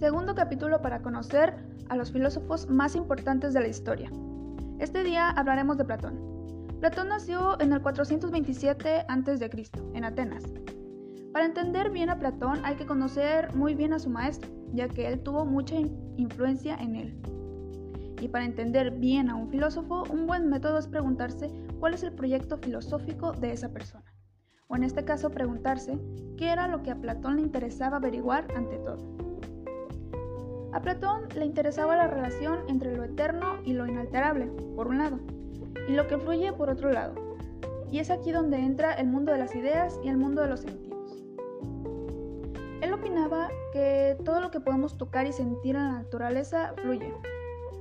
Segundo capítulo para conocer a los filósofos más importantes de la historia. Este día hablaremos de Platón. Platón nació en el 427 a.C., en Atenas. Para entender bien a Platón hay que conocer muy bien a su maestro, ya que él tuvo mucha influencia en él. Y para entender bien a un filósofo, un buen método es preguntarse cuál es el proyecto filosófico de esa persona. O en este caso preguntarse qué era lo que a Platón le interesaba averiguar ante todo. A Platón le interesaba la relación entre lo eterno y lo inalterable, por un lado, y lo que fluye por otro lado. Y es aquí donde entra el mundo de las ideas y el mundo de los sentidos. Él opinaba que todo lo que podemos tocar y sentir en la naturaleza fluye,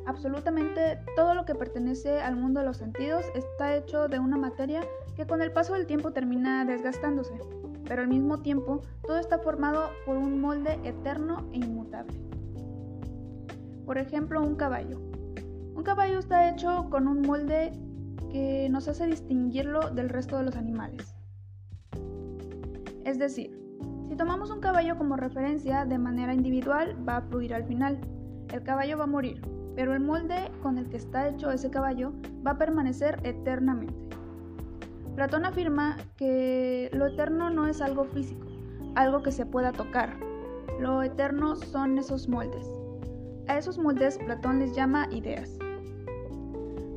Absolutamente todo lo que pertenece al mundo de los sentidos está hecho de una materia que con el paso del tiempo termina desgastándose, pero al mismo tiempo todo está formado por un molde eterno e inmutable. Por ejemplo, un caballo. Un caballo está hecho con un molde que nos hace distinguirlo del resto de los animales. Es decir, si tomamos un caballo como referencia de manera individual, va a fluir al final. El caballo va a morir, pero el molde con el que está hecho ese caballo va a permanecer eternamente. Platón afirma que lo eterno no es algo físico, algo que se pueda tocar. Lo eterno son esos moldes. A esos moldes Platón les llama ideas.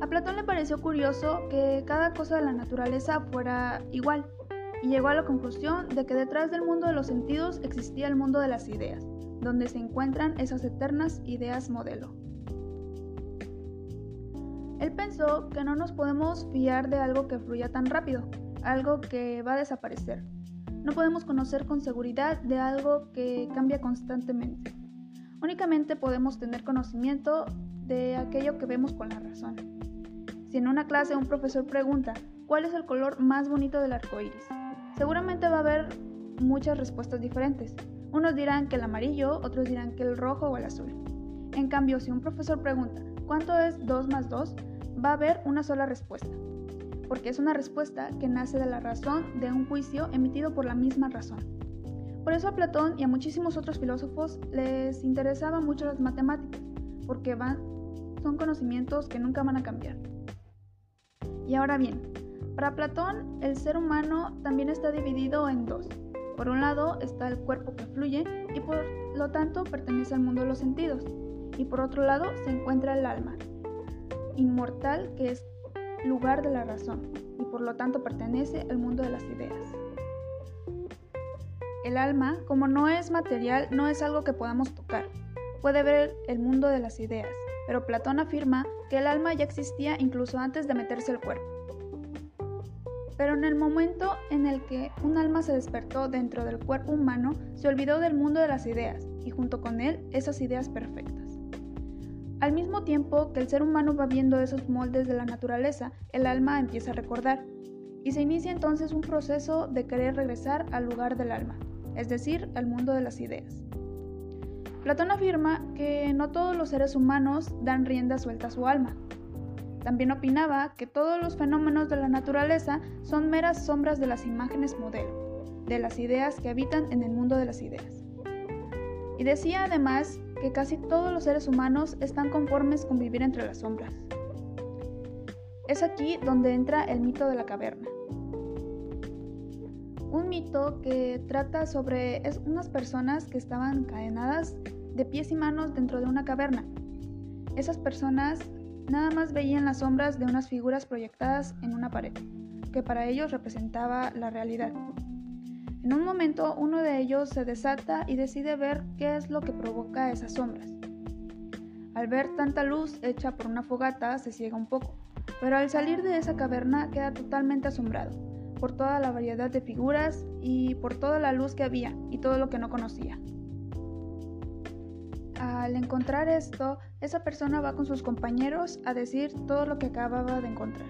A Platón le pareció curioso que cada cosa de la naturaleza fuera igual y llegó a la conclusión de que detrás del mundo de los sentidos existía el mundo de las ideas, donde se encuentran esas eternas ideas modelo. Él pensó que no nos podemos fiar de algo que fluya tan rápido, algo que va a desaparecer. No podemos conocer con seguridad de algo que cambia constantemente. Únicamente podemos tener conocimiento de aquello que vemos con la razón. Si en una clase un profesor pregunta cuál es el color más bonito del arco iris, seguramente va a haber muchas respuestas diferentes. Unos dirán que el amarillo, otros dirán que el rojo o el azul. En cambio, si un profesor pregunta ¿cuánto es 2 más 2? va a haber una sola respuesta, porque es una respuesta que nace de la razón de un juicio emitido por la misma razón. Por eso a Platón y a muchísimos otros filósofos les interesaban mucho las matemáticas, porque van, son conocimientos que nunca van a cambiar. Y ahora bien, para Platón el ser humano también está dividido en dos. Por un lado está el cuerpo que fluye y por lo tanto pertenece al mundo de los sentidos. Y por otro lado se encuentra el alma, inmortal que es lugar de la razón y por lo tanto pertenece al mundo de las ideas. El alma, como no es material, no es algo que podamos tocar. Puede ver el mundo de las ideas, pero Platón afirma que el alma ya existía incluso antes de meterse al cuerpo. Pero en el momento en el que un alma se despertó dentro del cuerpo humano, se olvidó del mundo de las ideas y junto con él esas ideas perfectas. Al mismo tiempo que el ser humano va viendo esos moldes de la naturaleza, el alma empieza a recordar, y se inicia entonces un proceso de querer regresar al lugar del alma, es decir, al mundo de las ideas. Platón afirma que no todos los seres humanos dan rienda suelta a su alma. También opinaba que todos los fenómenos de la naturaleza son meras sombras de las imágenes modelo, de las ideas que habitan en el mundo de las ideas. Y decía además que casi todos los seres humanos están conformes con vivir entre las sombras. Es aquí donde entra el mito de la caverna. Un mito que trata sobre unas personas que estaban encadenadas de pies y manos dentro de una caverna. Esas personas nada más veían las sombras de unas figuras proyectadas en una pared, que para ellos representaba la realidad. En un momento uno de ellos se desata y decide ver qué es lo que provoca esas sombras. Al ver tanta luz hecha por una fogata se ciega un poco, pero al salir de esa caverna queda totalmente asombrado por toda la variedad de figuras y por toda la luz que había y todo lo que no conocía. Al encontrar esto, esa persona va con sus compañeros a decir todo lo que acababa de encontrar.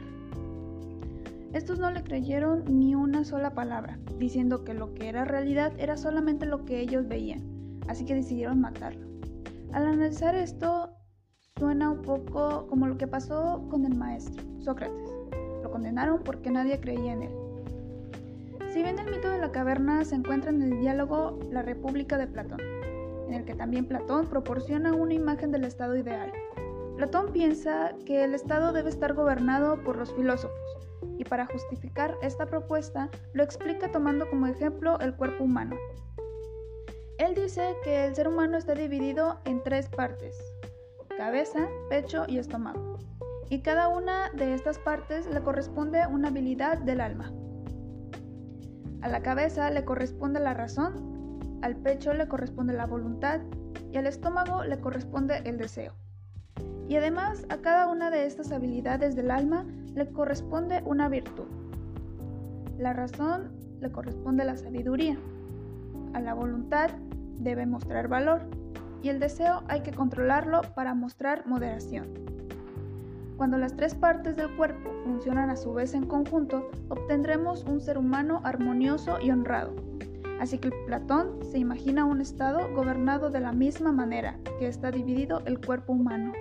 Estos no le creyeron ni una sola palabra, diciendo que lo que era realidad era solamente lo que ellos veían, así que decidieron matarlo. Al analizar esto, suena un poco como lo que pasó con el maestro, Sócrates. Lo condenaron porque nadie creía en él. Bien el mito de la caverna se encuentra en el diálogo La República de Platón, en el que también Platón proporciona una imagen del estado ideal. Platón piensa que el estado debe estar gobernado por los filósofos, y para justificar esta propuesta lo explica tomando como ejemplo el cuerpo humano. Él dice que el ser humano está dividido en tres partes, cabeza, pecho y estómago, y cada una de estas partes le corresponde una habilidad del alma. A la cabeza le corresponde la razón, al pecho le corresponde la voluntad y al estómago le corresponde el deseo. Y además a cada una de estas habilidades del alma le corresponde una virtud. La razón le corresponde la sabiduría. A la voluntad debe mostrar valor y el deseo hay que controlarlo para mostrar moderación. Cuando las tres partes del cuerpo funcionan a su vez en conjunto, obtendremos un ser humano armonioso y honrado. Así que Platón se imagina un estado gobernado de la misma manera que está dividido el cuerpo humano.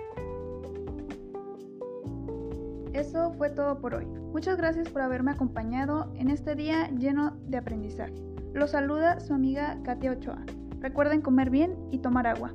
Eso fue todo por hoy. Muchas gracias por haberme acompañado en este día lleno de aprendizaje. Los saluda su amiga Katia Ochoa. Recuerden comer bien y tomar agua.